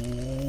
Ooh.